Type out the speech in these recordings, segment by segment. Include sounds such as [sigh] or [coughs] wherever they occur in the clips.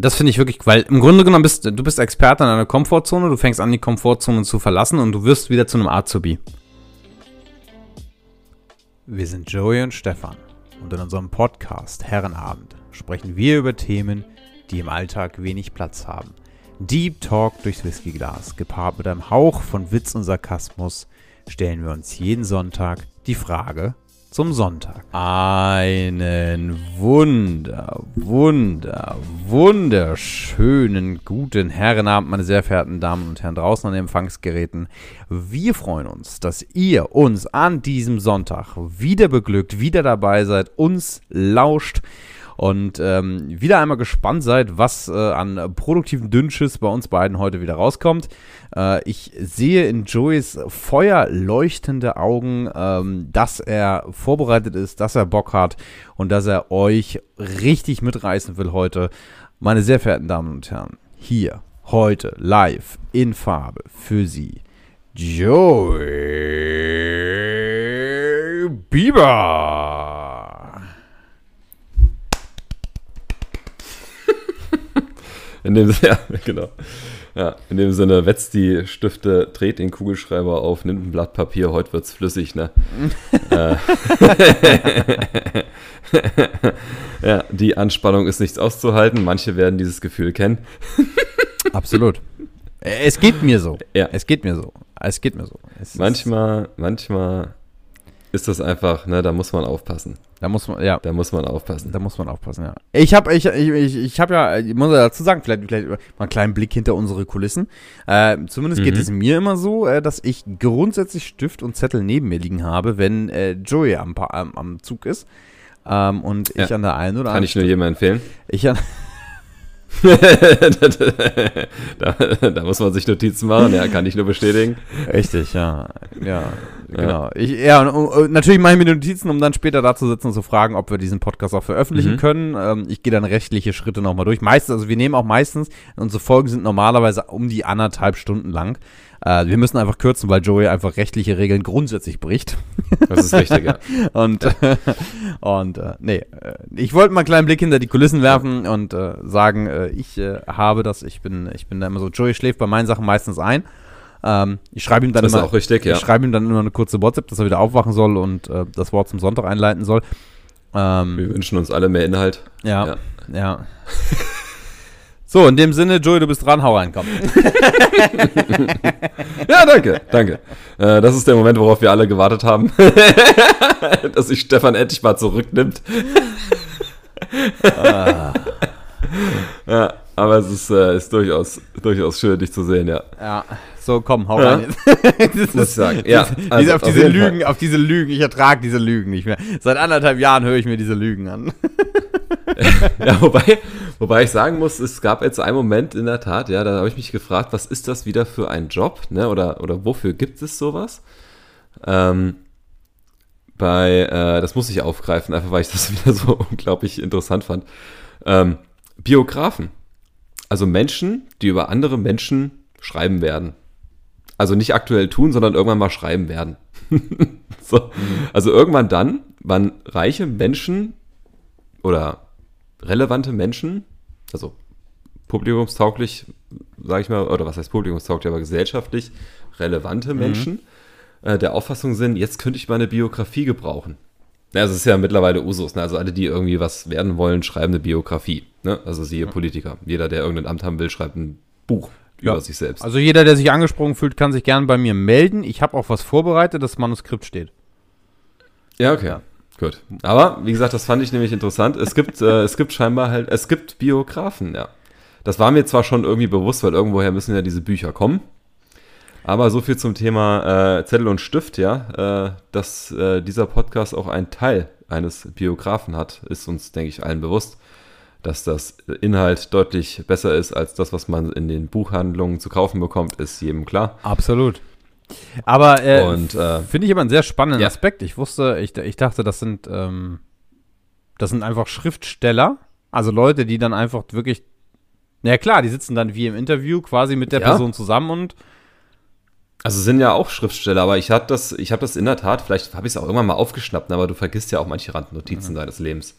Das finde ich wirklich, weil im Grunde genommen bist du bist Experte in einer Komfortzone, du fängst an, die Komfortzone zu verlassen und du wirst wieder zu einem Azubi. Wir sind Joey und Stefan und in unserem Podcast Herrenabend sprechen wir über Themen, die im Alltag wenig Platz haben. Deep Talk durchs Whiskyglas, gepaart mit einem Hauch von Witz und Sarkasmus, stellen wir uns jeden Sonntag die Frage, zum Sonntag. Einen wunder, wunder, wunderschönen guten Herrenabend, meine sehr verehrten Damen und Herren draußen an den Empfangsgeräten. Wir freuen uns, dass ihr uns an diesem Sonntag wieder beglückt, wieder dabei seid, uns lauscht und ähm, wieder einmal gespannt seid, was äh, an produktiven Dünnschiss bei uns beiden heute wieder rauskommt. Äh, ich sehe in Joeys feuerleuchtende Augen, ähm, dass er vorbereitet ist, dass er Bock hat und dass er euch richtig mitreißen will heute. Meine sehr verehrten Damen und Herren, hier, heute, live, in Farbe, für Sie, Joey Bieber. In dem, [laughs] ja, genau. Ja, in dem Sinne, wetzt die Stifte, dreht den Kugelschreiber auf, nimmt ein Blatt Papier, heute wird's flüssig, ne? [laughs] Äh. [laughs] ja, die Anspannung ist nichts auszuhalten. Manche werden dieses Gefühl kennen. Absolut. Es geht mir so. Ja. Es geht mir so. Es geht mir so. Es manchmal, manchmal ist das einfach, ne, da muss man aufpassen. Da muss man, ja. Da muss man aufpassen. Da muss man aufpassen, ja. Ich habe ich, ich, ich, ich hab ja, ich muss dazu sagen, vielleicht, vielleicht mal einen kleinen Blick hinter unsere Kulissen. Äh, zumindest mhm. geht es mir immer so, äh, dass ich grundsätzlich Stift und Zettel neben mir liegen habe, wenn äh, Joey am, am, am Zug ist. Ähm, und ich an der einen oder anderen. Kann ich nur jedem empfehlen. Ich an. [laughs] da, da, muss man sich Notizen machen, ja, kann ich nur bestätigen. Richtig, ja. Ja, genau. Ja, ich, ja und, natürlich mache ich mir Notizen, um dann später da zu sitzen und zu fragen, ob wir diesen Podcast auch veröffentlichen mhm. können. Ähm, ich gehe dann rechtliche Schritte nochmal durch. Meistens, also wir nehmen auch meistens, unsere Folgen sind normalerweise um die anderthalb Stunden lang. Äh, wir müssen einfach kürzen, weil Joey einfach rechtliche Regeln grundsätzlich bricht. Das ist richtig, ja. [laughs] und ja. [laughs] und äh, nee, äh, ich wollte mal einen kleinen Blick hinter die Kulissen werfen und äh, sagen, äh, ich äh, habe das, ich bin, ich bin da immer so, Joey schläft bei meinen Sachen meistens ein. Ähm, ich schreibe ihm dann das immer, auch richtig, ja. ich schreibe ihm dann immer eine kurze WhatsApp, dass er wieder aufwachen soll und äh, das Wort zum Sonntag einleiten soll. Ähm, Wir wünschen uns alle mehr Inhalt. Ja, ja. ja. So, in dem Sinne, Joey, du bist dran, hau rein, komm. [laughs] ja, danke, danke. Äh, das ist der Moment, worauf wir alle gewartet haben. [laughs] Dass sich Stefan endlich mal zurücknimmt. ah. [laughs] Ja, aber es ist, äh, ist durchaus, durchaus schön, dich zu sehen, ja. Ja, so komm, hau ja. rein. [laughs] das Muss ich sagen. Ja, also auf, diese Lügen, auf diese Lügen, ich ertrage diese Lügen nicht mehr. Seit anderthalb Jahren höre ich mir diese Lügen an. [laughs] ja, wobei, wobei ich sagen muss, es gab jetzt einen Moment in der Tat, ja, da habe ich mich gefragt, was ist das wieder für ein Job, ne? Oder, oder wofür gibt es sowas? Ähm, bei, äh, das muss ich aufgreifen, einfach weil ich das [laughs] wieder so unglaublich interessant fand. Ähm, Biografen. Also Menschen, die über andere Menschen schreiben werden. Also nicht aktuell tun, sondern irgendwann mal schreiben werden. [laughs] so. Also irgendwann dann, wann reiche Menschen oder relevante Menschen, also publikumstauglich, sage ich mal, oder was heißt publikumstauglich, aber gesellschaftlich relevante mhm. Menschen mhm. äh, der Auffassung sind, jetzt könnte ich meine Biografie gebrauchen. Ja, also es ist ja mittlerweile Usus, ne? also alle, die irgendwie was werden wollen, schreiben eine Biografie. Ne? Also siehe. Politiker. Jeder, der irgendein Amt haben will, schreibt ein Buch ja. über sich selbst. Also jeder, der sich angesprochen fühlt, kann sich gerne bei mir melden. Ich habe auch was vorbereitet, das Manuskript steht. Ja, okay. Ja. Gut. Aber wie gesagt, das fand ich nämlich interessant. Es gibt, äh, es gibt scheinbar halt, es gibt Biografen, ja. Das war mir zwar schon irgendwie bewusst, weil irgendwoher müssen ja diese Bücher kommen. Aber so viel zum Thema äh, Zettel und Stift, ja. Äh, dass äh, dieser Podcast auch einen Teil eines Biografen hat, ist uns, denke ich, allen bewusst. Dass das Inhalt deutlich besser ist als das, was man in den Buchhandlungen zu kaufen bekommt, ist jedem klar. Absolut. Aber äh, äh, finde ich aber einen sehr spannenden ja. Aspekt. Ich wusste, ich, ich dachte, das sind, ähm, das sind einfach Schriftsteller, also Leute, die dann einfach wirklich, na ja, klar, die sitzen dann wie im Interview quasi mit der ja. Person zusammen und also sind ja auch Schriftsteller, aber ich habe das, ich habe das in der Tat, vielleicht habe ich es auch irgendwann mal aufgeschnappt, aber du vergisst ja auch manche Randnotizen mhm. deines Lebens.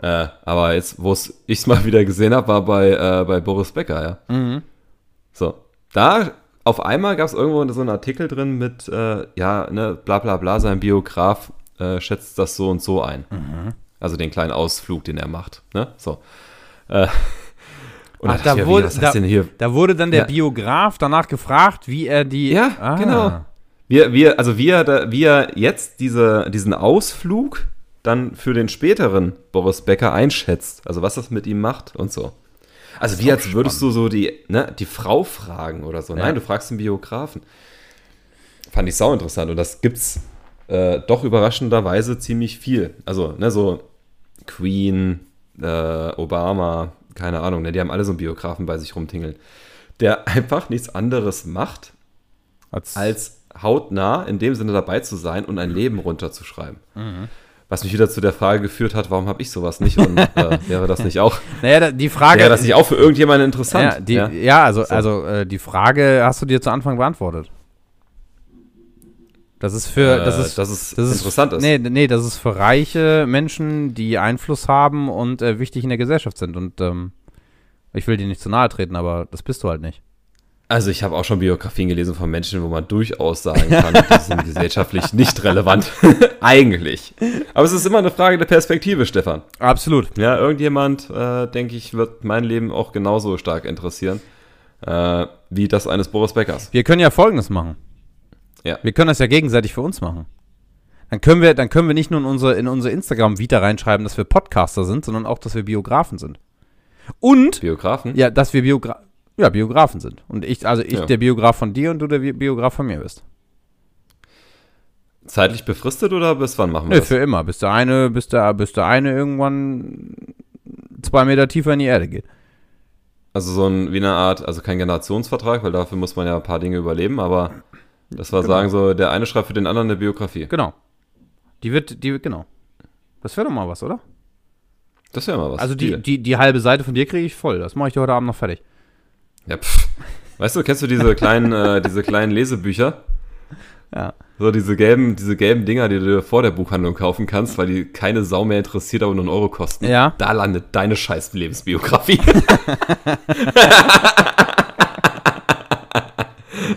Äh, aber jetzt, wo ich es mal [laughs] wieder gesehen habe, war bei, äh, bei Boris Becker, ja. Mhm. So. Da auf einmal gab es irgendwo so einen Artikel drin mit, äh, ja, ne, bla bla bla, sein Biograf äh, schätzt das so und so ein. Mhm. Also den kleinen Ausflug, den er macht. Ne? So. Äh, [laughs] und Ach, da wie, wurde- was da-? Da wurde dann der Ja. Biograf danach gefragt, wie er die. Ja, Ah. genau. Wie, wie, er- also wie er, wie er jetzt diese, diesen Ausflug dann für den späteren Boris Becker einschätzt. Also was das mit ihm macht und so. Also wie als würdest du so die, ne, die Frau fragen oder so. Ja. Nein, du fragst den Biografen. Fand ich sau interessant und das gibt's äh, doch überraschenderweise ziemlich viel. Also, ne, so Queen, äh, Obama, keine Ahnung, ne, die haben alle so einen Biografen bei sich rumtingeln. Der [laughs] einfach nichts anderes macht, Als, als hautnah in dem Sinne dabei zu sein und ein Leben runterzuschreiben. Mhm. Was mich wieder zu der Frage geführt hat, warum habe ich sowas nicht und [laughs] äh, wäre das nicht auch, [laughs] naja, die Frage. wäre das nicht auch für irgendjemanden interessant? ja, die, ja? also, also äh, die Frage hast du dir zu Anfang beantwortet. Das ist für. Äh, das ist, dass es das ist, interessant ist. Nee, nee, das ist für reiche Menschen, die Einfluss haben und äh, wichtig in der Gesellschaft sind. Und ähm, ich will dir nicht zu nahe treten, aber das bist du halt nicht. Also ich habe auch schon Biografien gelesen von Menschen, wo man durchaus sagen kann, die [laughs] sind gesellschaftlich nicht relevant. [laughs] Eigentlich. Aber es ist immer eine Frage der Perspektive, Stefan. Absolut. Ja, irgendjemand, äh, denke ich, wird mein Leben auch genauso stark interessieren, äh, wie das eines Boris Beckers. Wir können ja Folgendes machen. Ja. Wir können das ja gegenseitig für uns machen. Dann können wir, dann können wir nicht nur in unsere, in unsere Instagram-Vita reinschreiben, dass wir Podcaster sind, sondern auch, dass wir Biografen sind. Und, Biografen? ja, dass wir Biogra ja, Biografen sind. Und ich, also ich Ja. der Biograf von dir und du der Bi- Biograf von mir bist. Zeitlich befristet oder bis wann machen wir Nö, das? für immer. Bis der eine, bis der, bis der eine irgendwann zwei Meter tiefer in die Erde geht. Also so ein, wie eine Art, also kein Generationsvertrag, weil dafür muss man ja ein paar Dinge überleben, aber das war Genau. sagen so, der eine schreibt für den anderen eine Biografie. Genau. Die wird, die wird, genau. Das wäre doch mal was, oder? Das wäre mal was. also die, die, die halbe Seite von dir kriege ich voll. Das mache ich dir heute Abend noch fertig. Ja, pff. Weißt du, kennst du diese kleinen, äh, diese kleinen Lesebücher? Ja. So diese gelben, diese gelben Dinger, die du vor der Buchhandlung kaufen kannst, weil die keine Sau mehr interessiert, aber nur einen Euro kosten. Ja. Da landet deine scheiß Lebensbiografie. [laughs] [laughs]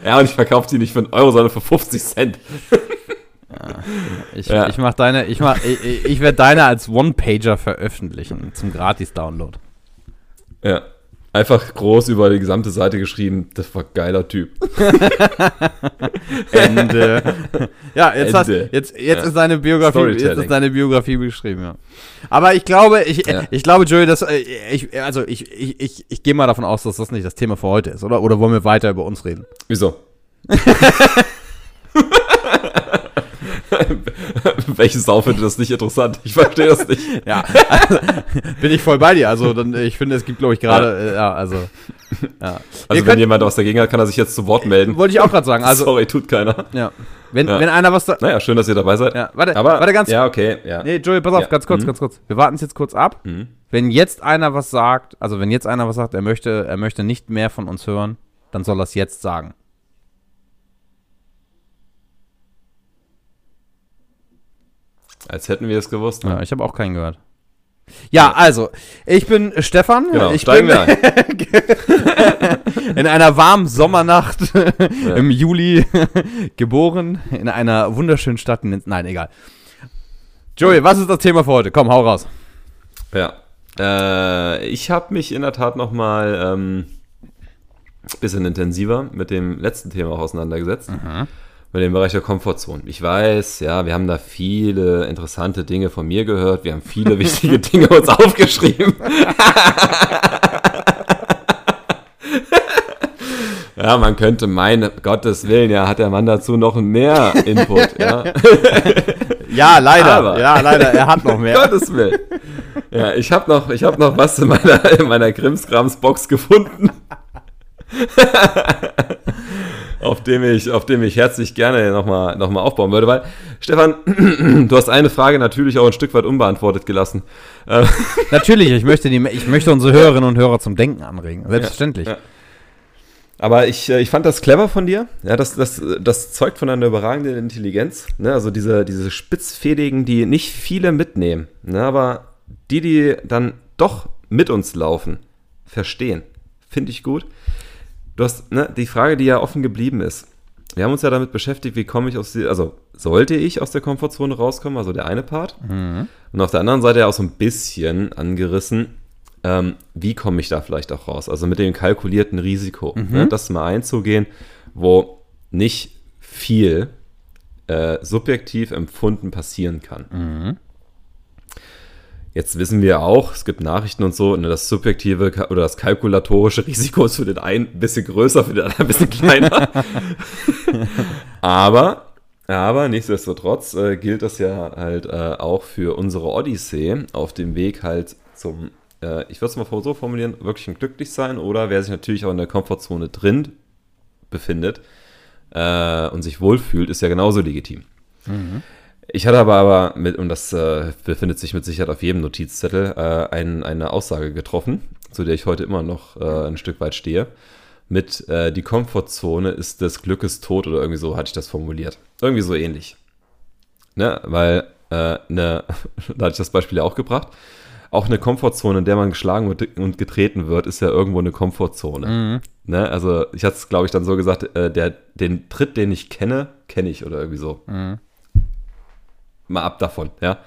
ja, und ich verkaufe die nicht für einen Euro, sondern für 50 Cent. Ich, Ja. ich mach deine, ich mach, ich- ich werde deine als One-Pager veröffentlichen zum Gratis-Download. Ja. Einfach groß über die gesamte Seite geschrieben, das war geiler Typ. [laughs] Ende. ja, jetzt, hast, Ende. jetzt, jetzt Ja. ist deine Biografie, jetzt ist deine Biografie beschrieben, ja. Aber ich glaube, ich, Ja. ich glaube, Joey, dass äh, ich, also ich, ich, ich, ich gehe mal davon aus, dass das nicht das Thema für heute ist, oder? Oder wollen wir weiter über uns reden? Wieso? [laughs] [laughs] [laughs] Welche Sau findet das nicht interessant? Ich verstehe das nicht. [laughs] Ja, also, bin ich voll bei dir. Also, dann, ich finde, es gibt, glaube ich, gerade, äh, ja, also, ja. Also Ihr wenn jemand was dagegen hat, kann er sich jetzt zu Wort melden. Wollte ich auch gerade sagen. Also, Sorry, tut keiner. ja. Wenn, Ja. wenn einer was da, Naja, schön, dass ihr dabei seid. ja, warte, Aber, warte ganz, ja, okay, ja. Nee, Joey, pass auf, Ja. ganz kurz, Mhm. ganz kurz. Wir warten es jetzt kurz ab. Mhm. Wenn jetzt einer was sagt, also wenn jetzt einer was sagt, er möchte, er möchte nicht mehr von uns hören, dann soll er es jetzt sagen. Als hätten wir es gewusst. Ne? Ja, ich habe auch keinen gehört. Ja, also, ich bin Stefan. Genau, ich steigen bin wir ein. [laughs] in einer warmen Sommernacht [laughs] im Juli [laughs] geboren, in einer wunderschönen Stadt. in- Nein, egal. Joey, was ist das Thema für heute? Komm, hau raus. Ja. Äh, ich habe mich in der Tat noch mal ähm, bisschen intensiver mit dem letzten Thema auseinandergesetzt. Mit dem Bereich der Komfortzone. Ich weiß, ja, wir haben da viele interessante Dinge von mir gehört. Wir haben viele [laughs] wichtige Dinge uns aufgeschrieben. [laughs] Ja, man könnte meinen, Gottes Willen, ja, hat der Mann dazu noch mehr Input, ja. [laughs] Ja, leider. Aber- Ja, leider. Er hat noch mehr. Gottes Willen. Ja, ich habe noch, ich hab noch was in meiner, in meiner Krimskrams-Box gefunden. Auf, dem ich, auf dem ich herzlich gerne nochmal noch mal aufbauen würde. Weil, Stefan, [clears throat] du hast eine Frage natürlich auch ein Stück weit unbeantwortet gelassen. Äh, Natürlich, ich möchte, die, ich möchte unsere Hörerinnen und Hörer zum Denken anregen. Selbstverständlich. Ja. Aber ich, äh, ich fand das clever von dir. Ja, das, das, das zeugt von einer überragenden Intelligenz. Ne? Also diese, diese Spitzfädigen, die nicht viele mitnehmen. Ne? Aber die, die dann doch mit uns laufen, verstehen. Finde ich gut. Du hast ne, die Frage, die ja offen geblieben ist. Wir haben uns ja damit beschäftigt, wie komme ich aus die, also sollte ich aus der Komfortzone rauskommen, also der eine Part. Mhm. Und auf der anderen Seite ja auch so ein bisschen angerissen, ähm, wie komme ich da vielleicht auch raus? Also mit dem kalkulierten Risiko, ne, das mal einzugehen, wo nicht viel äh, subjektiv empfunden passieren kann. Jetzt wissen wir auch, es gibt Nachrichten und so, ne, das subjektive oder das kalkulatorische [laughs] Risiko ist für den einen ein bisschen größer, für den anderen ein bisschen [laughs] kleiner. aber, aber nichtsdestotrotz äh, gilt das ja halt äh, auch für unsere Odyssee auf dem Weg halt zum, äh, ich würde es mal so formulieren, wirklich ein Glücklichsein oder wer sich natürlich auch in der Komfortzone drin befindet äh, und sich wohlfühlt, ist ja genauso legitim. Ich hatte aber, aber mit, und das äh, befindet sich mit Sicherheit auf jedem Notizzettel, äh, ein, eine Aussage getroffen, zu der ich heute immer noch äh, ein Stück weit stehe. Mit äh, die Komfortzone ist des Glückes Tod oder irgendwie so hatte ich das formuliert. Irgendwie so ähnlich. Ne? Weil, äh, ne, [laughs] da hatte ich das Beispiel ja auch gebracht. Auch eine Komfortzone, in der man geschlagen und, und getreten wird, ist ja irgendwo eine Komfortzone. Ne? Also ich hatte es, glaube ich, dann so gesagt, äh, der, den Tritt, den ich kenne, kenne ich oder irgendwie so. Mal ab davon, ja.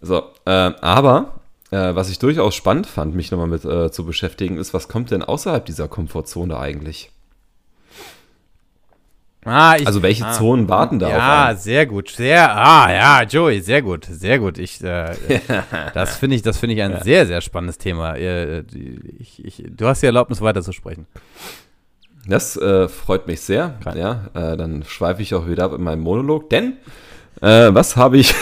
So, äh, aber äh, was ich durchaus spannend fand, mich nochmal mit äh, zu beschäftigen, ist, was kommt denn außerhalb dieser Komfortzone eigentlich? Ah, ich, Also welche ah, Zonen warten da auf Ja, einen? sehr gut. Sehr, ah, ja, Joey, sehr gut, sehr gut. Ich, äh, [laughs] das finde ich, das finde ich ein sehr, sehr spannendes Thema. Äh, Ich, ich, du hast die Erlaubnis, weiterzusprechen. Das äh, freut mich sehr. Ja, äh, dann schweife ich auch wieder ab in meinem Monolog, denn äh, was habe ich,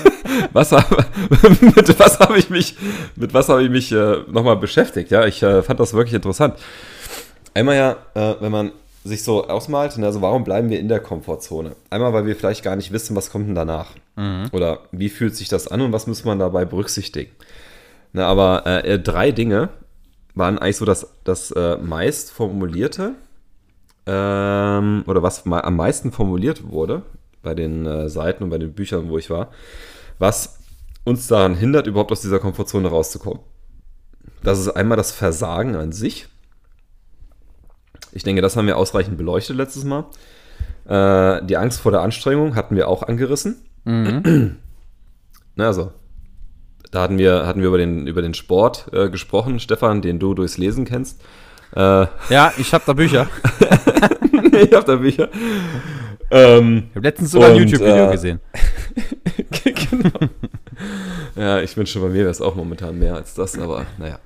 [laughs] was habe, [laughs] mit was habe ich mich, mit was habe ich mich äh, nochmal beschäftigt? Ja, ich äh, fand das wirklich interessant. Einmal ja, äh, wenn man sich so ausmalt, ne, also warum bleiben wir in der Komfortzone? Einmal, weil wir vielleicht gar nicht wissen, was kommt denn danach? Oder wie fühlt sich das an und was muss man dabei berücksichtigen? Na, aber äh, äh, drei Dinge waren eigentlich so das, das äh, meist formulierte ähm, oder was am meisten formuliert wurde bei den äh, Seiten und bei den Büchern, wo ich war, was uns daran hindert, überhaupt aus dieser Komfortzone rauszukommen. Das ist einmal das Versagen an sich. Ich denke, das haben wir ausreichend beleuchtet letztes Mal. Äh, die Angst vor der Anstrengung hatten wir auch angerissen. [clears throat] Na, also, da hatten wir, hatten wir über, den, über den Sport äh, gesprochen, Stefan, den du durchs Lesen kennst. Äh, Ja, ich habe da Bücher. [laughs] ich habe da Bücher. Ähm, Ich habe letztens sogar ein YouTube-Video äh, gesehen. [laughs] genau. Ja, ich wünsche, bei mir wäre es auch momentan mehr als das, aber naja.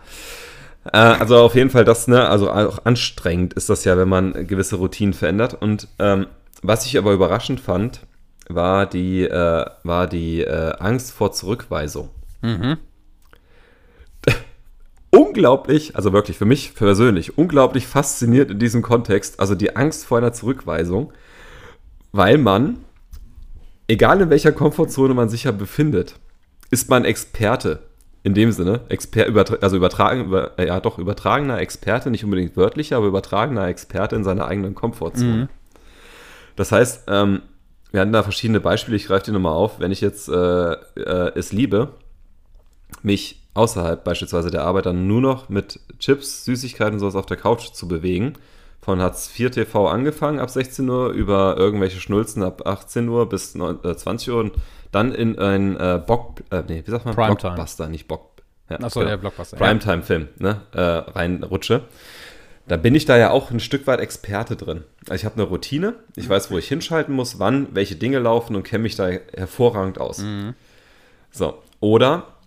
Äh, also auf jeden Fall das, ne, also auch anstrengend ist das ja, wenn man gewisse Routinen verändert. Und ähm, was ich aber überraschend fand, war die, äh, war die äh, Angst vor Zurückweisung. [laughs] unglaublich, also wirklich für mich persönlich, unglaublich fasziniert in diesem Kontext, also die Angst vor einer Zurückweisung, weil man, egal in welcher Komfortzone man sich ja befindet, ist man Experte. In dem Sinne, Exper übertra also übertragen, über, äh, ja doch, übertragener Experte, nicht unbedingt wörtlicher, aber übertragener Experte in seiner eigenen Komfortzone. Das heißt, ähm, wir hatten da verschiedene Beispiele, ich greife die nochmal auf. Wenn ich jetzt äh, äh, es liebe, mich außerhalb beispielsweise der Arbeit dann nur noch mit Chips, Süßigkeiten und sowas auf der Couch zu bewegen. Von Hartz IV TV angefangen ab 16 Uhr über irgendwelche Schnulzen ab 18 Uhr bis 9, äh, 20 Uhr und dann in ein äh, Bock, äh, nee, wie sagt man? Primetime. Blockbuster, nicht Bock. Ja, Achso, genau. der Blockbuster. Primetime-Film, ne, äh, reinrutsche. Da bin ich da ja auch ein Stück weit Experte drin. Also ich habe eine Routine, ich weiß, wo ich hinschalten muss, wann welche Dinge laufen und kenne mich da hervorragend aus. So, oder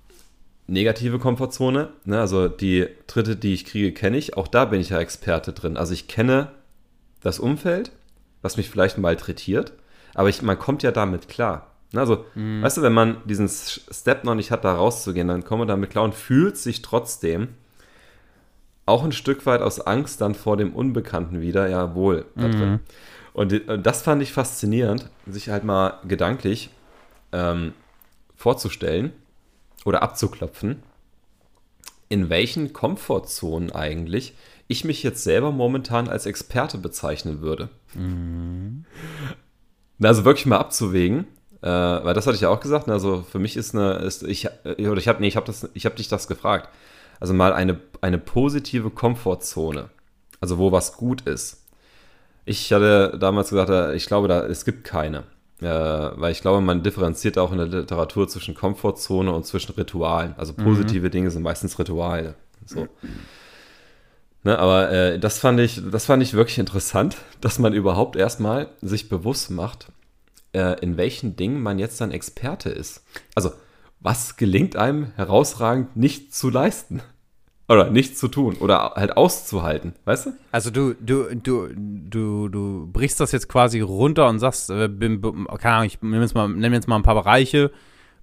negative Komfortzone, ne, also die dritte, die ich kriege, kenne ich. Auch da bin ich ja Experte drin. Also ich kenne das Umfeld, was mich vielleicht malträtiert, aber ich, man kommt ja damit klar. Ne, Also, weißt du, wenn man diesen Step noch nicht hat, da rauszugehen, dann kommt man damit klar und fühlt sich trotzdem auch ein Stück weit aus Angst dann vor dem Unbekannten wieder, ja, wohl da drin. Und und das fand ich faszinierend, sich halt mal gedanklich ähm, vorzustellen oder abzuklopfen, in welchen Komfortzonen eigentlich ich mich jetzt selber momentan als Experte bezeichnen würde. Also wirklich mal abzuwägen, Äh, weil das hatte ich ja auch gesagt. ne, Also für mich ist eine, ist, ich, äh, oder ich habe, nee, ich habe das, ich habe dich das gefragt. Also mal eine, eine positive Komfortzone. Also wo was gut ist. Ich hatte damals gesagt, äh, ich glaube, da, es gibt keine. Äh, weil ich glaube, man differenziert auch in der Literatur zwischen Komfortzone und zwischen Ritualen. Also positive Dinge sind meistens Rituale. So. Ne, aber äh, das, fand ich, das fand ich wirklich interessant, dass man überhaupt erstmal sich bewusst macht, äh, in welchen Dingen man jetzt dann Experte ist. Also, was gelingt einem herausragend nicht zu leisten? Oder nicht zu tun oder halt auszuhalten, weißt du? Also du, du, du, du, du brichst das jetzt quasi runter und sagst, äh, bin, keine Ahnung, ich nehme jetzt, mal, nehm jetzt mal ein paar Bereiche.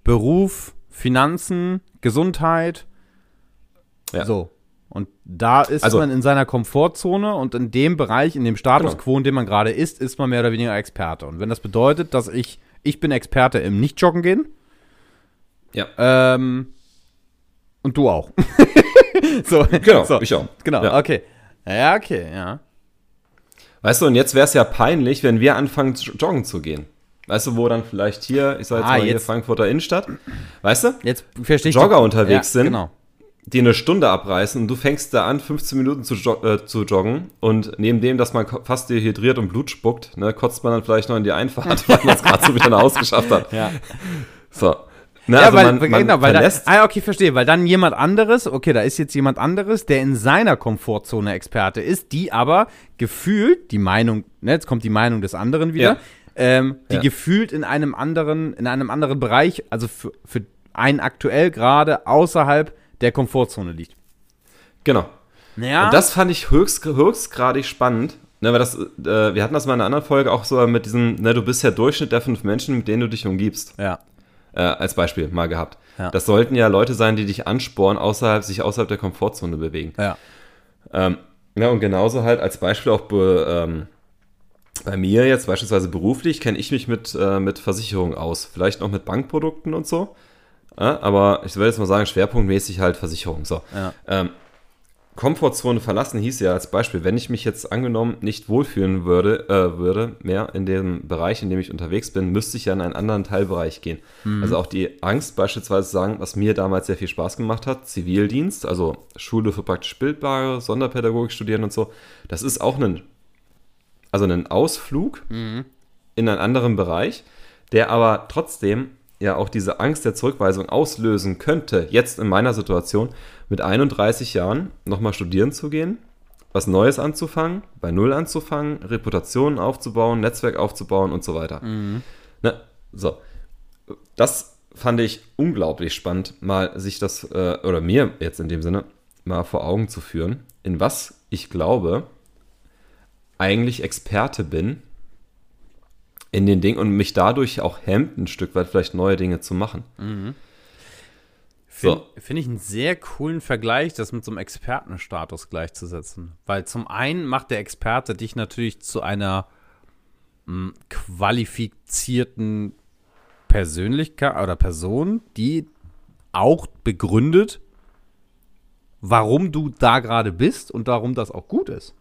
Beruf, Finanzen, Gesundheit. Ja. So. Und da ist Also- man in seiner Komfortzone und in dem Bereich, in dem Status Genau. quo, in dem man gerade ist, ist man mehr oder weniger Experte. Und wenn das bedeutet, dass ich, ich bin Experte im Nicht-Joggen gehen, Ja. ähm, und du auch. [laughs] [laughs] so, Genau, so. ich auch. Genau, Ja. okay. Ja, okay, ja. Weißt du, und jetzt wäre es ja peinlich, wenn wir anfangen, joggen zu gehen. Weißt du, wo dann vielleicht hier, ich sag jetzt Ah, mal hier jetzt- Frankfurter Innenstadt, weißt du, Jetzt verstehe ich. Jogger unterwegs sind. Genau. die eine Stunde abreißen und du fängst da an, 15 Minuten zu, jo äh, zu joggen und neben dem, dass man fast dehydriert und Blut spuckt, ne, kotzt man dann vielleicht noch in die Einfahrt, [laughs] weil man es gerade so wieder nach Hause geschafft hat. Ja. So. Ne, ja, also weil, man, man genau, weil da, ah, okay, verstehe, weil dann jemand anderes, okay, da ist jetzt jemand anderes, der in seiner Komfortzone Experte ist, die aber gefühlt, die Meinung, ne, jetzt kommt die Meinung des anderen wieder, Ja. ähm, die Ja. gefühlt in einem anderen, in einem anderen Bereich, also für, für einen aktuell gerade außerhalb der Komfortzone liegt. genau. Ja. Und das fand ich höchst, höchstgradig spannend. Ne, weil das, äh, wir hatten das mal in einer anderen Folge auch so mit diesem, ne, du bist ja Durchschnitt der fünf Menschen, mit denen du dich umgibst. ja. Äh, als Beispiel mal gehabt. Ja. Das sollten ja Leute sein, die dich anspornen, außerhalb, sich außerhalb der Komfortzone bewegen. Ja. Ähm, ja, und genauso halt als Beispiel auch be, ähm, bei mir jetzt beispielsweise beruflich kenne ich mich mit, äh, mit Versicherungen aus. Vielleicht noch mit Bankprodukten und so. Ja, aber ich würde jetzt mal sagen, schwerpunktmäßig halt Versicherung. So. Ja. Ähm, Komfortzone verlassen hieß ja als Beispiel, wenn ich mich jetzt angenommen nicht wohlfühlen würde, äh, würde mehr in dem Bereich, in dem ich unterwegs bin, müsste ich ja in einen anderen Teilbereich gehen. Also auch die Angst beispielsweise sagen, was mir damals sehr viel Spaß gemacht hat, Zivildienst, also Schule für praktisch Bildbare, Sonderpädagogik studieren und so, das ist auch ein, also ein Ausflug in einen anderen Bereich, der aber trotzdem ja auch diese Angst der Zurückweisung auslösen könnte, jetzt in meiner Situation mit 31 Jahren nochmal studieren zu gehen, was Neues anzufangen, bei Null anzufangen, Reputationen aufzubauen, Netzwerk aufzubauen und so weiter. Ne? So, das fand ich unglaublich spannend, mal sich das, äh, oder mir jetzt in dem Sinne, mal vor Augen zu führen, in was ich glaube, eigentlich Experte bin in den Dingen und mich dadurch auch hemmt, ein Stück weit vielleicht neue Dinge zu machen. Finde So. find ich einen sehr coolen Vergleich, das mit so einem Expertenstatus gleichzusetzen. Weil zum einen macht der Experte dich natürlich zu einer mh, qualifizierten Persönlichkeit oder Person, die auch begründet, warum du da gerade bist und warum das auch gut ist.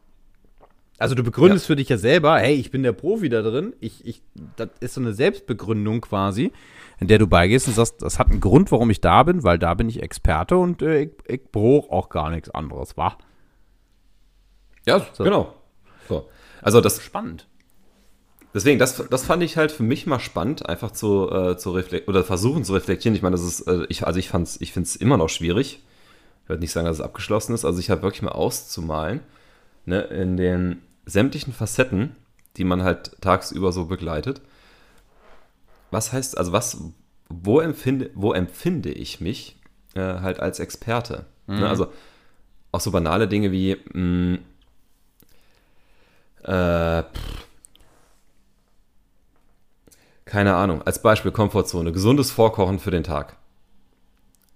Also du begründest für dich ja selber, hey, ich bin der Profi da drin. Ich, ich, das ist so eine Selbstbegründung quasi, in der du beigehst und sagst, das hat einen Grund, warum ich da bin, weil da bin ich Experte und äh, ich, ich brauche auch gar nichts anderes, wa? Ja, So. genau. So. Also das, Spannend. deswegen, das, das fand ich halt für mich mal spannend, einfach zu, äh, zu reflektieren oder versuchen zu reflektieren. Ich meine, das ist, äh, ich, also ich fand's, ich finde es immer noch schwierig. Ich würde nicht sagen, dass es abgeschlossen ist. Also ich habe wirklich mal auszumalen, ne, in den sämtlichen Facetten, die man halt tagsüber so begleitet. Was heißt, also was, wo empfinde, wo empfinde ich mich äh, halt als Experte? Ne, also auch so banale Dinge wie, mh, äh, pff, keine Ahnung, als Beispiel Komfortzone, gesundes Vorkochen für den Tag.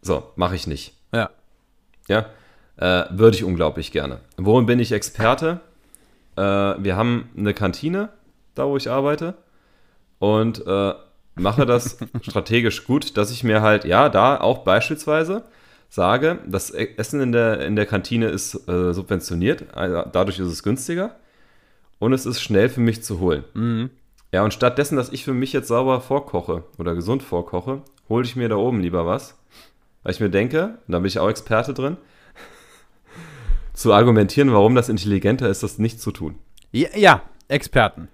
So, mache ich nicht. Ja. Ja, äh, würde ich unglaublich gerne. Worin bin ich Experte? Äh, wir haben eine Kantine, da wo ich arbeite, und äh, mache das [laughs] strategisch gut, dass ich mir halt, ja, da auch beispielsweise sage, das Essen in der, in der Kantine ist äh, subventioniert, also dadurch ist es günstiger und es ist schnell für mich zu holen. Ja, und stattdessen, dass ich für mich jetzt sauber vorkoche oder gesund vorkoche, hole ich mir da oben lieber was. Weil ich mir denke, und da bin ich auch Experte drin, zu argumentieren, warum das intelligenter ist, das nicht zu tun. Ja, ja Experten.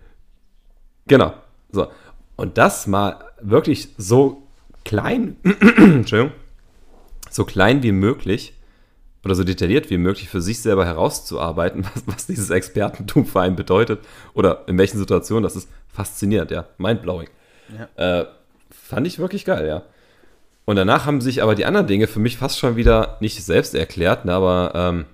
Genau. So. Und das mal wirklich so klein, [clears throat] Entschuldigung, so klein wie möglich oder so detailliert wie möglich für sich selber herauszuarbeiten, [laughs] was, was dieses Expertentum für einen bedeutet oder in welchen Situationen, das ist faszinierend, ja, mindblowing. Ja. Äh, fand ich wirklich geil, ja. Und danach haben sich aber die anderen Dinge für mich fast schon wieder nicht selbst erklärt, ne, aber ähm,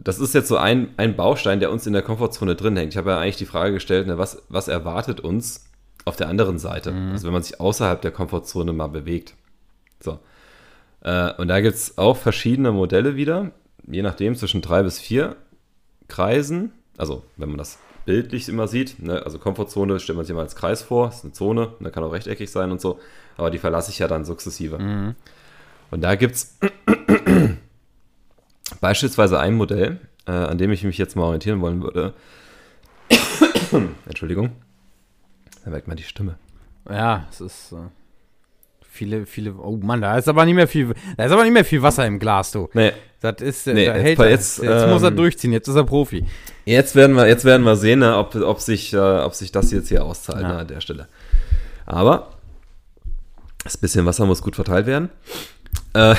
das ist jetzt so ein, ein Baustein, der uns in der Komfortzone drin hängt. Ich habe ja eigentlich die Frage gestellt, ne, was, was erwartet uns auf der anderen Seite? Mhm. Also wenn man sich außerhalb der Komfortzone mal bewegt. So. Äh, und da gibt es auch verschiedene Modelle wieder, je nachdem zwischen drei bis vier Kreisen. Also wenn man das bildlich immer sieht, ne? also Komfortzone stellt man sich immer als Kreis vor, ist eine Zone, da kann auch rechteckig sein und so, aber die verlasse ich ja dann sukzessive. Mhm. Und da gibt es beispielsweise ein Modell, äh, an dem ich mich jetzt mal orientieren wollen würde. [coughs] Entschuldigung. Da merkt man die Stimme. Ja, es ist. Äh Viele, viele. Oh Mann, da ist aber nicht mehr viel. Da ist aber nicht mehr viel Wasser im Glas, du. Nee. Das ist. Äh, nee, da hält jetzt, jetzt ähm, muss er ähm, durchziehen, jetzt ist er Profi. Jetzt werden wir, jetzt werden wir sehen, ne, ob, ob, sich, äh, ob sich das jetzt hier auszahlt ja. ne, an der Stelle. Aber das bisschen Wasser muss gut verteilt werden. Äh,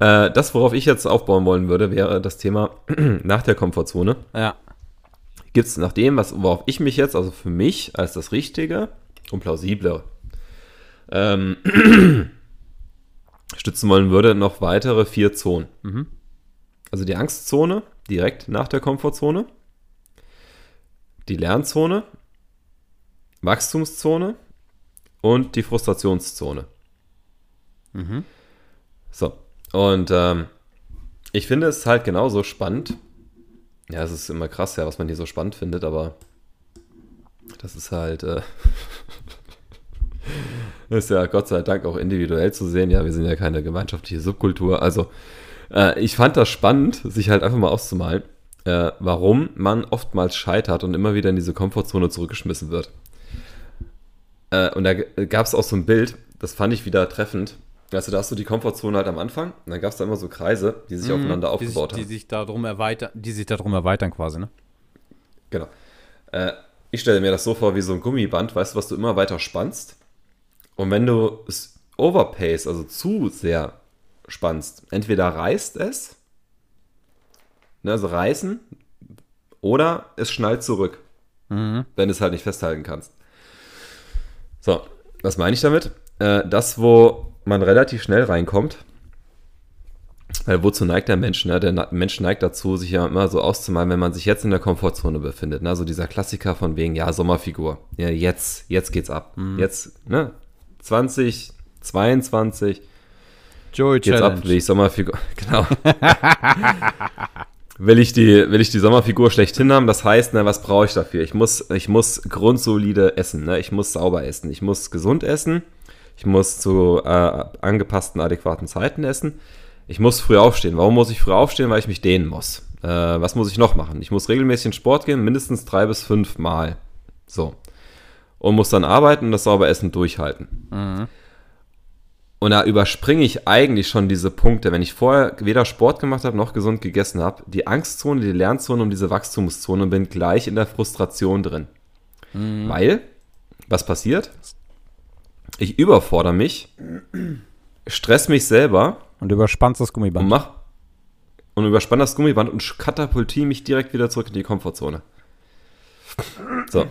äh, das, worauf ich jetzt aufbauen wollen würde, wäre das Thema [clears throat] nach der Komfortzone. Ja. Gibt es nach dem, was, worauf ich mich jetzt, also für mich als das Richtige und plausible ähm, [clears throat] stützen wollen würde, noch weitere vier Zonen. Mhm. Also die Angstzone direkt nach der Komfortzone, die Lernzone, Wachstumszone und die Frustrationszone. Mhm. So, und ähm, ich finde es halt genauso spannend. Ja, es ist immer krass, ja, was man hier so spannend findet, aber das ist halt. Äh, [laughs] ist ja Gott sei Dank auch individuell zu sehen. Ja, wir sind ja keine gemeinschaftliche Subkultur. Also, äh, ich fand das spannend, sich halt einfach mal auszumalen, äh, warum man oftmals scheitert und immer wieder in diese Komfortzone zurückgeschmissen wird. Äh, und da gab es auch so ein Bild, das fand ich wieder treffend. Also da hast du die Komfortzone halt am Anfang und dann gab es da immer so Kreise, die sich mhm, aufeinander aufgebaut die sich, haben. Die sich darum erweitern, die sich darum erweitern quasi, ne? Genau. Äh, ich stelle mir das so vor wie so ein Gummiband, weißt du, was du immer weiter spannst. Und wenn du es overpace, also zu sehr spannst, entweder reißt es, ne, also reißen, oder es schnallt zurück, mhm. wenn du es halt nicht festhalten kannst. So, was meine ich damit? Äh, das, wo man relativ schnell reinkommt, weil wozu neigt der Mensch? Ne? Der Mensch neigt dazu, sich ja immer so auszumalen, wenn man sich jetzt in der Komfortzone befindet. Ne? Also dieser Klassiker von wegen, ja, Sommerfigur. Ja, jetzt, jetzt geht's ab. Mhm. Jetzt, ne? 20, 22. Joey geht's Challenge. ab, will ich Sommerfigur. [laughs] Genau. will ich die, will ich die Sommerfigur schlechthin haben? Das heißt, ne, was brauche ich dafür? Ich muss, ich muss grundsolide essen. Ne? Ich muss sauber essen. Ich muss gesund essen. Ich muss zu äh, angepassten, adäquaten Zeiten essen ich muss früh aufstehen. Warum muss ich früh aufstehen? Weil ich mich dehnen muss. Äh, was muss ich noch machen? Ich muss regelmäßig in Sport gehen, mindestens drei bis fünf Mal. So. Und muss dann arbeiten und das sauber Essen durchhalten. Mhm. Und da überspringe ich eigentlich schon diese Punkte, wenn ich vorher weder Sport gemacht habe noch gesund gegessen habe, die Angstzone, die Lernzone und diese Wachstumszone und bin gleich in der Frustration drin. Mhm. Weil, was passiert? Ich überfordere mich, stress mich selber und überspannst das Gummiband. Und mach. Und überspann das Gummiband und katapultiere mich direkt wieder zurück in die Komfortzone. So.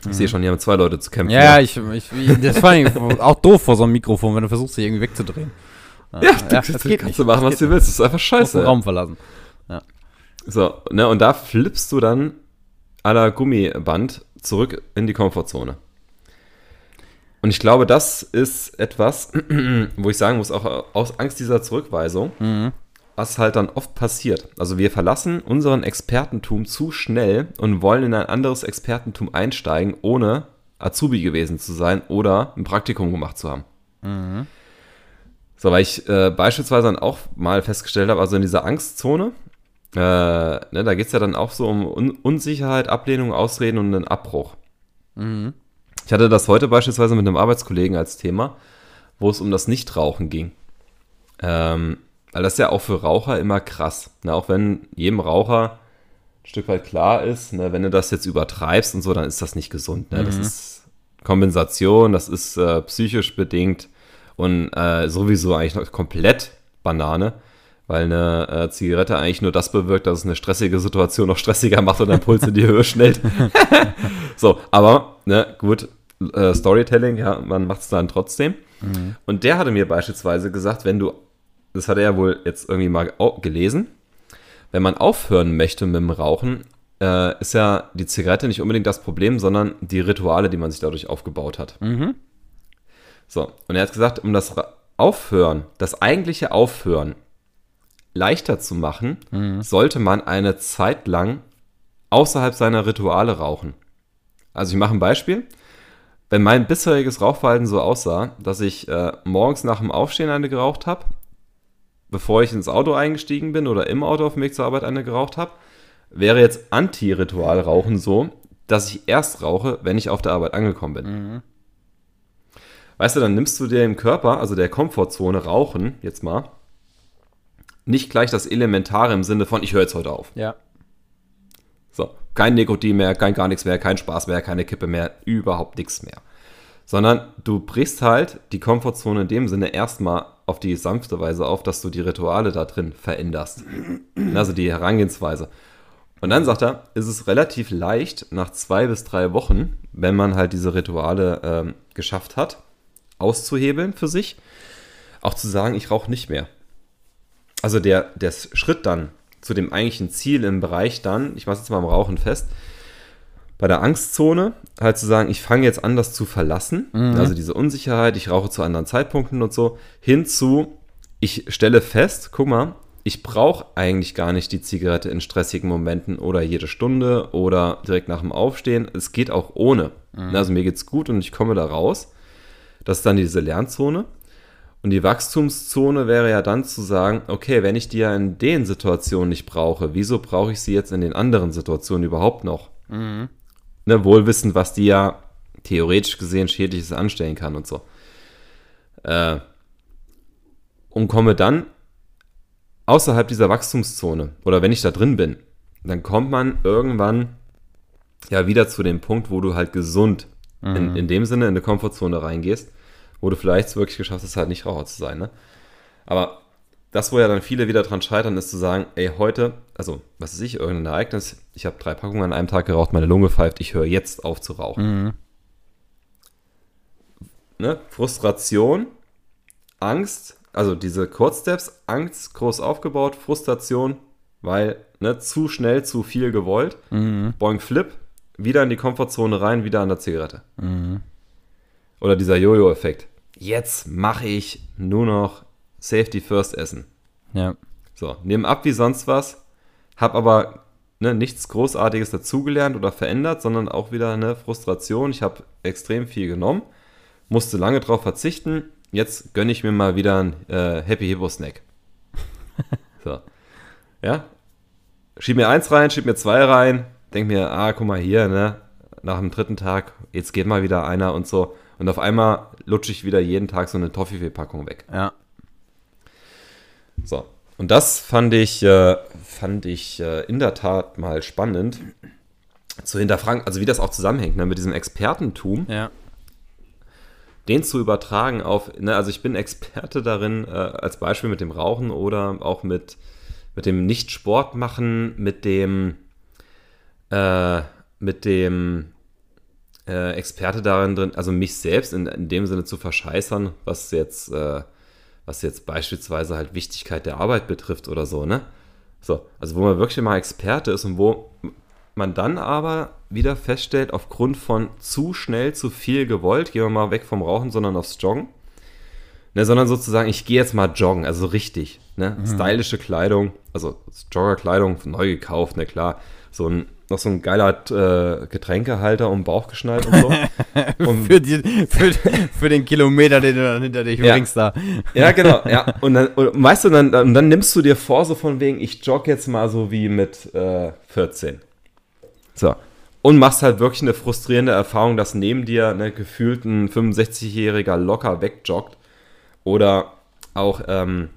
Ich mhm. sehe schon, hier haben zwei Leute zu kämpfen. Ja, ja. Ich, ich, das war [laughs] auch doof vor so einem Mikrofon, wenn du versuchst, dich irgendwie wegzudrehen. Ja, ja, das, das geht kannst nicht. du machen, was du willst. Das ist einfach scheiße. Den Raum verlassen. Ja. So, ne, und da flippst du dann à la Gummiband zurück in die Komfortzone. Und ich glaube, das ist etwas, [clears throat] wo ich sagen muss, auch aus Angst dieser Zurückweisung, mhm. was halt dann oft passiert. Also wir verlassen unseren Expertentum zu schnell und wollen in ein anderes Expertentum einsteigen, ohne Azubi gewesen zu sein oder ein Praktikum gemacht zu haben. Mhm. So, weil ich äh, beispielsweise dann auch mal festgestellt habe, also in dieser Angstzone, äh, ne, da geht es ja dann auch so um Un Unsicherheit, Ablehnung, Ausreden und einen Abbruch. Mhm. Ich hatte das heute beispielsweise mit einem Arbeitskollegen als Thema, wo es um das Nichtrauchen ging. Ähm, weil das ist ja auch für Raucher immer krass. Ne? Auch wenn jedem Raucher ein Stück weit klar ist, ne, wenn du das jetzt übertreibst und so, dann ist das nicht gesund. Ne? Das Mhm. ist Kompensation, das ist äh, psychisch bedingt und äh, sowieso eigentlich noch komplett Banane, weil eine äh, Zigarette eigentlich nur das bewirkt, dass es eine stressige Situation noch [laughs] stressiger macht und dein Puls in die Höhe schnellt. [laughs] so, aber, ne, gut, äh, Storytelling, ja, man macht es dann trotzdem. Und der hatte mir beispielsweise gesagt, wenn du, das hat er ja wohl jetzt irgendwie mal gelesen, wenn man aufhören möchte mit dem Rauchen, äh, ist ja die Zigarette nicht unbedingt das Problem, sondern die Rituale, die man sich dadurch aufgebaut hat. Mhm. So, und er hat gesagt, um das Aufhören, das eigentliche Aufhören leichter zu machen, sollte man eine Zeit lang außerhalb seiner Rituale rauchen. Also ich mache ein Beispiel. Wenn mein bisheriges Rauchverhalten so aussah, dass ich äh, morgens nach dem Aufstehen eine geraucht habe, bevor ich ins Auto eingestiegen bin oder im Auto auf dem Weg zur Arbeit eine geraucht habe, wäre jetzt Anti-Ritual-Rauchen so, dass ich erst rauche, wenn ich auf der Arbeit angekommen bin. Weißt du, dann nimmst du dir im Körper, also der Komfortzone Rauchen, jetzt mal, nicht gleich das Elementare im Sinne von, ich höre jetzt heute auf. Ja. So, kein Nikotin mehr, kein gar nichts mehr, kein Spaß mehr, keine Kippe mehr, überhaupt nichts mehr. Sondern du brichst halt die Komfortzone in dem Sinne erstmal auf die sanfte Weise auf, dass du die Rituale da drin veränderst. Also die Herangehensweise. Und dann sagt er, ist es relativ leicht, nach zwei bis drei Wochen, wenn man halt diese Rituale ähm, geschafft hat, auszuhebeln für sich, auch zu sagen, ich rauche nicht mehr. Also der, der Schritt dann zu dem eigentlichen Ziel im Bereich dann, ich mache jetzt mal am Rauchen fest, bei der Angstzone halt zu sagen, ich fange jetzt an, das zu verlassen, also diese Unsicherheit, ich rauche zu anderen Zeitpunkten und so, hinzu, ich stelle fest, guck mal, ich brauche eigentlich gar nicht die Zigarette in stressigen Momenten oder jede Stunde oder direkt nach dem Aufstehen. Es geht auch ohne. Also mir geht's gut und ich komme da raus. Das ist dann diese Lernzone. Und die Wachstumszone wäre ja dann zu sagen, okay, wenn ich die ja in den Situationen nicht brauche, wieso brauche ich sie jetzt in den anderen Situationen überhaupt noch? Ne, wohlwissend, was die ja theoretisch gesehen Schädliches anstellen kann und so. Äh, und komme dann außerhalb dieser Wachstumszone oder wenn ich da drin bin, dann kommt man irgendwann ja wieder zu dem Punkt, wo du halt gesund in, in dem Sinne in eine Komfortzone reingehst, wo du vielleicht wirklich geschafft hast, halt nicht Raucher zu sein. Ne? Aber das, wo ja dann viele wieder dran scheitern, ist zu sagen, ey, heute, also, was weiß ich, irgendein Ereignis, ich habe drei Packungen an einem Tag geraucht, meine Lunge pfeift, ich höre jetzt auf zu rauchen. Ne? Frustration, Angst, also diese Kurzsteps, Angst groß aufgebaut, Frustration, weil ne, zu schnell, zu viel gewollt, Boing Flip, wieder in die Komfortzone rein, wieder an der Zigarette. Oder dieser Jojo-Effekt. Jetzt mache ich nur noch Safety First Essen. Ja. So, nehmen ab wie sonst was, hab aber ne, nichts Großartiges dazugelernt oder verändert, sondern auch wieder eine Frustration. Ich habe extrem viel genommen, musste lange drauf verzichten. Jetzt gönne ich mir mal wieder einen äh, Happy Hippo Snack. [laughs] so. Ja. Schieb mir eins rein, schieb mir zwei rein, denk mir, ah, guck mal hier, ne, nach dem dritten Tag, jetzt geht mal wieder einer und so. Und auf einmal lutsche ich wieder jeden Tag so eine Toffifee-Packung weg. Ja. So. Und das fand ich, äh, fand ich äh, in der Tat mal spannend zu hinterfragen, also wie das auch zusammenhängt, ne, mit diesem Expertentum, Ja. den zu übertragen auf, ne, also ich bin Experte darin, äh, als Beispiel mit dem Rauchen oder auch mit, mit dem Nicht-Sport machen, mit dem, äh, mit dem äh, Experte darin drin, also mich selbst in, in dem Sinne zu verscheißern, was jetzt, äh, was jetzt beispielsweise halt Wichtigkeit der Arbeit betrifft oder so, ne? So, also wo man wirklich mal Experte ist und wo man dann aber wieder feststellt, aufgrund von zu schnell, zu viel gewollt, gehen wir mal weg vom Rauchen, sondern aufs Joggen, ne, sondern sozusagen, ich gehe jetzt mal joggen, also richtig, ne, stylische Kleidung, also Joggerkleidung neu gekauft, ne, klar, so ein noch so ein geiler äh, Getränkehalter um den Bauch geschnallt und so. [laughs] Und, für, die, für, für den Kilometer, den du dann hinter dich Ja. bringst da. ja, genau, [laughs] ja. Und dann, und, weißt du, dann, und dann nimmst du dir vor, so von wegen, ich jogge jetzt mal so wie mit äh, 14. So. Und machst halt wirklich eine frustrierende Erfahrung, dass neben dir ne, gefühlt ein 65-Jähriger locker wegjoggt. Oder auch, ähm,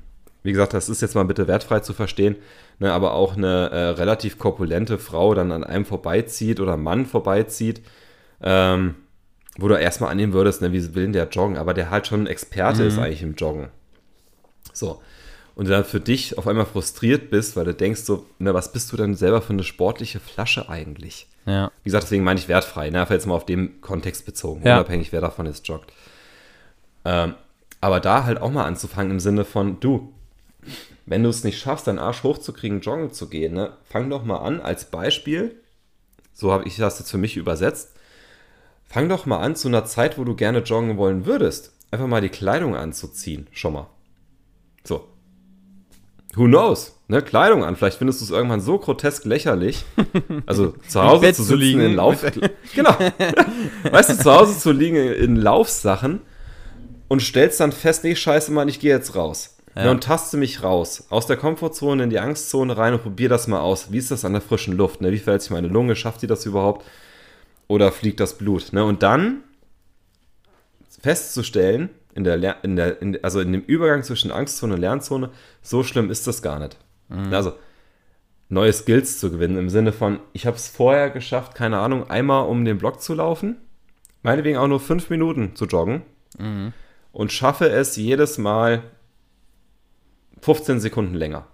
wie gesagt, das ist jetzt mal bitte wertfrei zu verstehen, ne, aber auch eine äh, relativ korpulente Frau dann an einem vorbeizieht oder Mann vorbeizieht, ähm, wo du erstmal annehmen würdest, ne, wie will denn der joggen, aber der halt schon ein Experte ist eigentlich im Joggen. So. Und dann für dich auf einmal frustriert bist, weil du denkst so, ne, was bist du denn selber für eine sportliche Flasche eigentlich? Ja. Wie gesagt, deswegen meine ich wertfrei, ne? einfach jetzt mal auf dem Kontext bezogen, Ja. unabhängig, wer davon jetzt joggt. Ähm, aber da halt auch mal anzufangen im Sinne von, du, wenn du es nicht schaffst, deinen Arsch hochzukriegen, joggen zu gehen, ne, fang doch mal an als Beispiel, so habe ich das jetzt für mich übersetzt, fang doch mal an zu einer Zeit, wo du gerne joggen wollen würdest, einfach mal die Kleidung anzuziehen, schon mal. So. Who knows? Ne, Kleidung an. Vielleicht findest du es irgendwann so grotesk lächerlich. [laughs] Also zu Hause zu zu sitzen liegen. in Lauf. [laughs] genau. Weißt du, zu Hause zu liegen in Laufsachen und stellst dann fest, nee, scheiße, Mann, ich gehe jetzt raus. Ja. Ja. und taste mich raus. Aus der Komfortzone in die Angstzone rein und probier das mal aus. Wie ist das an der frischen Luft? Ne? Wie verhält sich meine Lunge? Schafft die das überhaupt? Oder fliegt das Blut? Ne? Und dann festzustellen, in der, in der, in, also in dem Übergang zwischen Angstzone und Lernzone, so schlimm ist das gar nicht. Also neue Skills zu gewinnen im Sinne von, ich habe es vorher geschafft, keine Ahnung, einmal um den Block zu laufen, meinetwegen auch nur fünf Minuten zu joggen und schaffe es jedes Mal 15 Sekunden länger.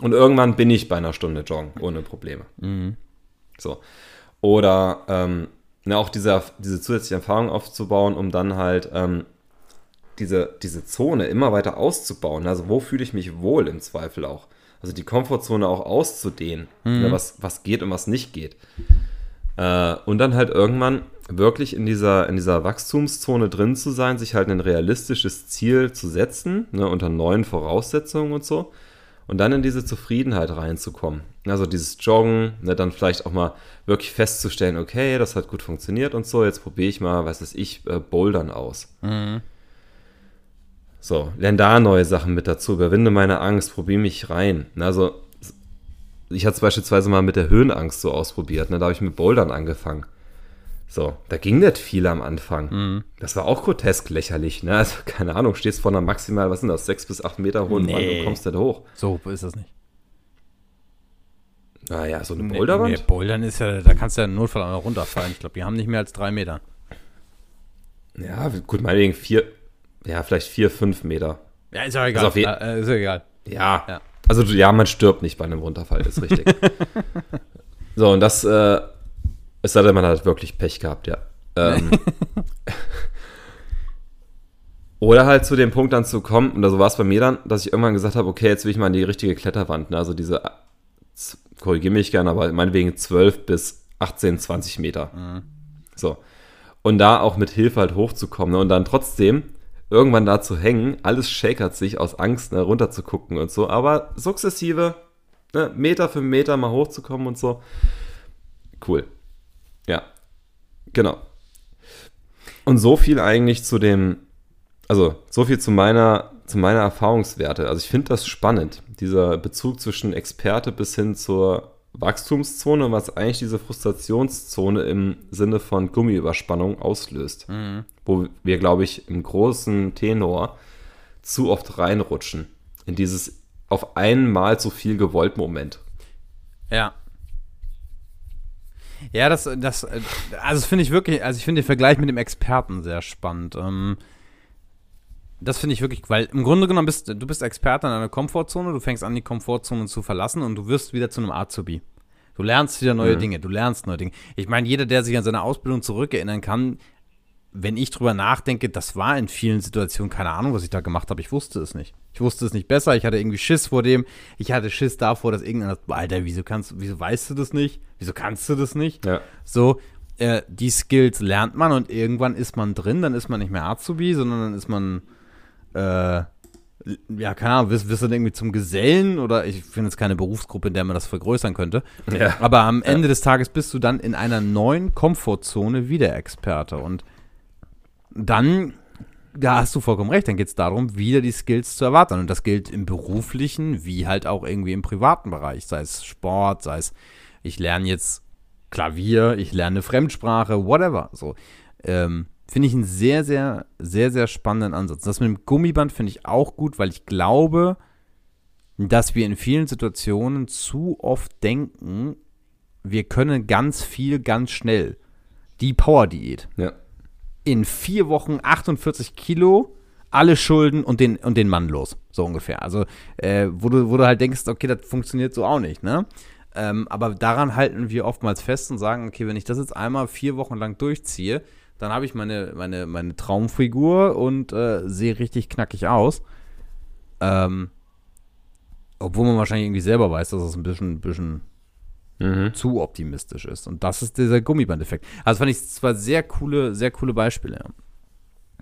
Und irgendwann bin ich bei einer Stunde joggen, ohne Probleme. So. Oder ähm, ne, auch diese, diese zusätzliche Erfahrung aufzubauen, um dann halt ähm, diese, diese Zone immer weiter auszubauen. Also wo fühle ich mich wohl im Zweifel auch. Also die Komfortzone auch auszudehnen, ne, was, was geht und was nicht geht. Äh, und dann halt irgendwann wirklich in dieser, in dieser Wachstumszone drin zu sein, sich halt ein realistisches Ziel zu setzen, ne, unter neuen Voraussetzungen und so. Und dann in diese Zufriedenheit reinzukommen. Also dieses Joggen, ne, dann vielleicht auch mal wirklich festzustellen, okay, das hat gut funktioniert und so, jetzt probiere ich mal, was weiß ich, äh, Bouldern aus. So, lerne da neue Sachen mit dazu, überwinde meine Angst, probiere mich rein. Also, ich hatte es beispielsweise mal mit der Höhenangst so ausprobiert, ne, da habe ich mit Bouldern angefangen. So, da ging nicht viel am Anfang. Das war auch grotesk lächerlich, ne? Also, keine Ahnung, stehst vor einer maximal, was sind das, sechs bis acht Meter hohen Wand Nee. und kommst nicht hoch. So ist das nicht. Naja, so eine Nee, Boulderwand? Nee, Bouldern ist ja, da kannst du ja im Notfall auch noch runterfallen. Ich glaube, die haben nicht mehr als drei Meter. Ja, gut, meinetwegen vier, ja, vielleicht vier, fünf Meter. Ja, ist ja egal. auf je- äh, ist ja egal. Ja. Ja. Also, ja, man stirbt nicht bei einem Runterfall, ist richtig. [laughs] so, und das, äh, es sei denn, man hat wirklich Pech gehabt, ja. Ähm, [laughs] oder halt zu dem Punkt dann zu kommen, und so war es bei mir dann, dass ich irgendwann gesagt habe, okay, jetzt will ich mal an die richtige Kletterwand, ne? also diese, korrigiere mich gerne, aber meinetwegen 12 bis 18, 20 Meter. So. Und da auch mit Hilfe halt hochzukommen ne? und dann trotzdem irgendwann da zu hängen, alles shakert sich aus Angst, ne, runter zu gucken und so, aber sukzessive, ne, Meter für Meter mal hochzukommen und so. Cool. Ja, genau. Und so viel eigentlich zu dem, also so viel zu meiner, zu meiner Erfahrungswerte. Also ich finde das spannend, dieser Bezug zwischen Experte bis hin zur Wachstumszone, was eigentlich diese Frustrationszone im Sinne von Gummiüberspannung auslöst. Wo wir, glaube ich, im großen Tenor zu oft reinrutschen. In dieses auf einmal zu viel gewollt Moment. Ja. Ja, das, das, also finde ich wirklich, also ich finde den Vergleich mit dem Experten sehr spannend. Ähm, das finde ich wirklich, weil im Grunde genommen bist du bist Experte in einer Komfortzone, du fängst an, die Komfortzone zu verlassen und du wirst wieder zu einem Azubi. Du lernst wieder neue Mhm. Dinge, du lernst neue Dinge. Ich meine, jeder, der sich an seine Ausbildung zurückerinnern kann, wenn ich drüber nachdenke, das war in vielen Situationen keine Ahnung, was ich da gemacht habe. Ich wusste es nicht. Ich wusste es nicht besser. Ich hatte irgendwie Schiss vor dem. Ich hatte Schiss davor, dass irgendeiner Alter, wieso kannst, wieso weißt du das nicht? Wieso kannst du das nicht? Ja. So, äh, die Skills lernt man und irgendwann ist man drin. Dann ist man nicht mehr Azubi, sondern dann ist man äh, ja, keine Ahnung, wirst, wirst du dann irgendwie zum Gesellen oder ich finde jetzt keine Berufsgruppe, in der man das vergrößern könnte. Ja. Aber am Ende des Tages bist du dann in einer neuen Komfortzone wieder Experte. Und dann, da hast du vollkommen recht, dann geht es darum, wieder die Skills zu erwarten. Und das gilt im beruflichen wie halt auch irgendwie im privaten Bereich, sei es Sport, sei es, ich lerne jetzt Klavier, ich lerne Fremdsprache, whatever. So. Ähm, finde ich einen sehr, sehr, sehr, sehr spannenden Ansatz. Das mit dem Gummiband finde ich auch gut, weil ich glaube, dass wir in vielen Situationen zu oft denken, wir können ganz viel, ganz schnell. Die Power-Diät. Ja. In vier Wochen 48 Kilo, alle Schulden und den, und den Mann los. So ungefähr. Also, äh, wo, du, wo du halt denkst, okay, das funktioniert so auch nicht, ne? Ähm, aber daran halten wir oftmals fest und sagen, okay, wenn ich das jetzt einmal vier Wochen lang durchziehe, dann habe ich meine, meine, meine Traumfigur und äh, sehe richtig knackig aus. Ähm, obwohl man wahrscheinlich irgendwie selber weiß, dass das ein bisschen, bisschen mhm. zu optimistisch ist. Und das ist dieser Gummibandeffekt. Also fand ich zwei sehr coole, sehr coole Beispiele.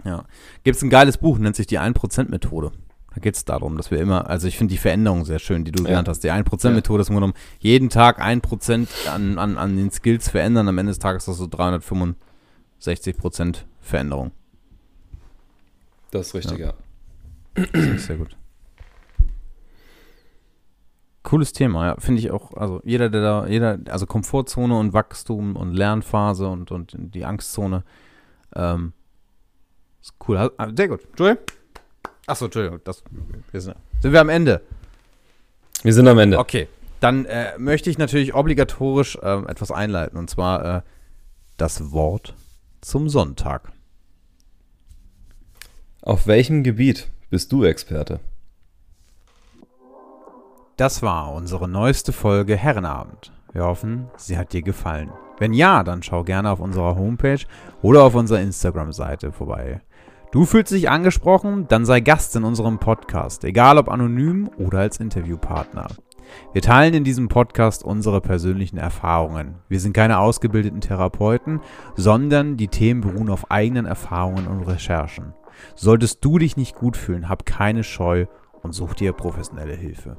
Ja. Gibt es ein geiles Buch, nennt sich die 1%-Methode. Da geht es darum, dass wir immer, also ich finde die Veränderung sehr schön, die du ja. genannt hast. Die 1%-Methode ja. ist im Grunde genommen jeden Tag 1% an, an, an den Skills verändern. Am Ende des Tages hast du 365 60% Veränderung. Das ist richtig, ja. ja. Ist sehr gut. Cooles Thema, ja. Finde ich auch, also jeder, der da, jeder, also Komfortzone und Wachstum und Lernphase und, und die Angstzone, ähm, ist cool. Ah, sehr gut. Entschuldigung. Achso, Entschuldigung, das, wir sind, sind wir am Ende? Wir sind am Ende. Okay, dann äh, möchte ich natürlich obligatorisch äh, etwas einleiten und zwar äh, das Wort zum Sonntag. Auf welchem Gebiet bist du Experte? Das war unsere neueste Folge Herrenabend. Wir hoffen, sie hat dir gefallen. Wenn ja, dann schau gerne auf unserer Homepage oder auf unserer Instagram-Seite vorbei. Du fühlst dich angesprochen, dann sei Gast in unserem Podcast, egal ob anonym oder als Interviewpartner. Wir teilen in diesem Podcast unsere persönlichen Erfahrungen. Wir sind keine ausgebildeten Therapeuten, sondern die Themen beruhen auf eigenen Erfahrungen und Recherchen. Solltest du dich nicht gut fühlen, hab keine Scheu und such dir professionelle Hilfe.